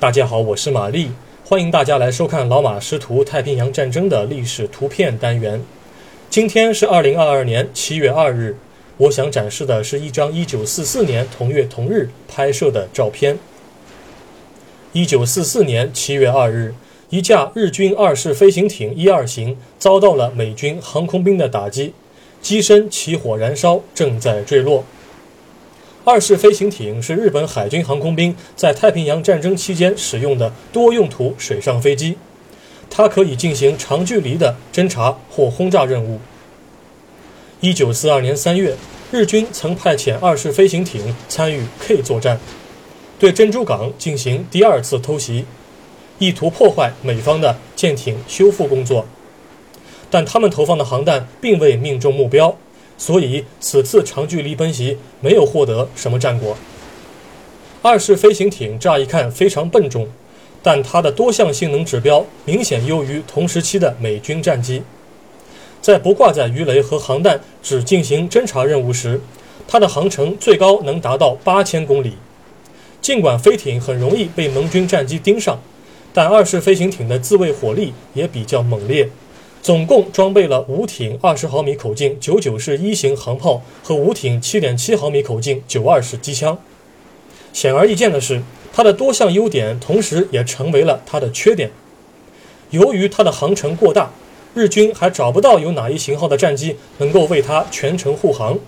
大家好，我是玛丽，欢迎大家来收看老马师徒太平洋战争的历史图片单元。今天是二零二二年七月二日，我想展示的是一张一九四四年同月同日拍摄的照片。一九四四年七月二日，一架日军二式飞行艇一二型遭到了美军航空兵的打击，机身起火燃烧，正在坠落。二式飞行艇是日本海军航空兵在太平洋战争期间使用的多用途水上飞机，它可以进行长距离的侦察或轰炸任务。一九四二年三月，日军曾派遣二式飞行艇参与 K 作战，对珍珠港进行第二次偷袭，意图破坏美方的舰艇修复工作，但他们投放的航弹并未命中目标。所以，此次长距离奔袭没有获得什么战果。二式飞行艇乍一看非常笨重，但它的多项性能指标明显优于同时期的美军战机。在不挂载鱼雷和航弹，只进行侦察任务时，它的航程最高能达到八千公里。尽管飞艇很容易被盟军战机盯上，但二式飞行艇的自卫火力也比较猛烈。总共装备了五挺二十毫米口径九九式一型航炮和五挺七点七毫米口径九二式机枪。显而易见的是，它的多项优点同时也成为了它的缺点。由于它的航程过大，日军还找不到有哪一型号的战机能够为它全程护航，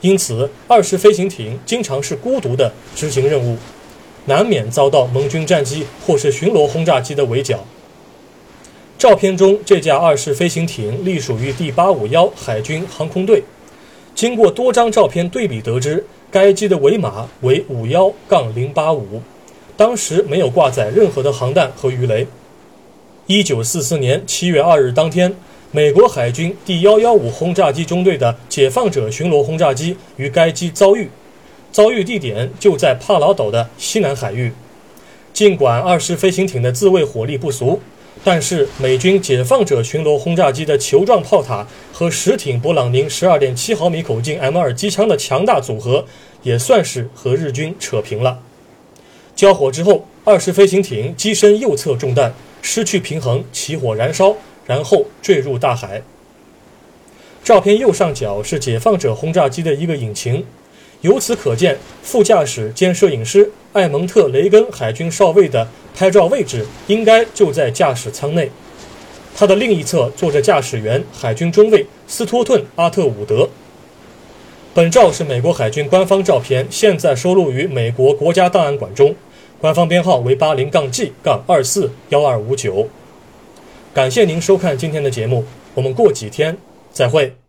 因此二式飞行艇经常是孤独的执行任务，难免遭到盟军战机或是巡逻轰炸机的围剿。照片中这架二式飞行艇隶属于第八五幺海军航空队。经过多张照片对比得知，该机的尾码为五幺杠零八五，当时没有挂载任何的航弹和鱼雷。一九四四年七月二日当天，美国海军第幺幺五轰炸机中队的解放者巡逻轰炸机与该机遭遇，遭遇地点就在帕劳岛的西南海域。尽管二式飞行艇的自卫火力不俗。但是，美军解放者巡逻轰炸机的球状炮塔和十挺勃朗宁十二点七毫米口径 M 二机枪的强大组合，也算是和日军扯平了。交火之后，二式飞行艇机身右侧中弹，失去平衡，起火燃烧，然后坠入大海。照片右上角是解放者轰炸机的一个引擎。由此可见，副驾驶兼摄影师艾蒙特·雷根海军少尉的拍照位置应该就在驾驶舱内。他的另一侧坐着驾驶员海军中尉斯托顿·阿特伍德。本照是美国海军官方照片，现在收录于美国国家档案馆中，官方编号为八零杠 G 杠二四幺二五九。感谢您收看今天的节目，我们过几天再会。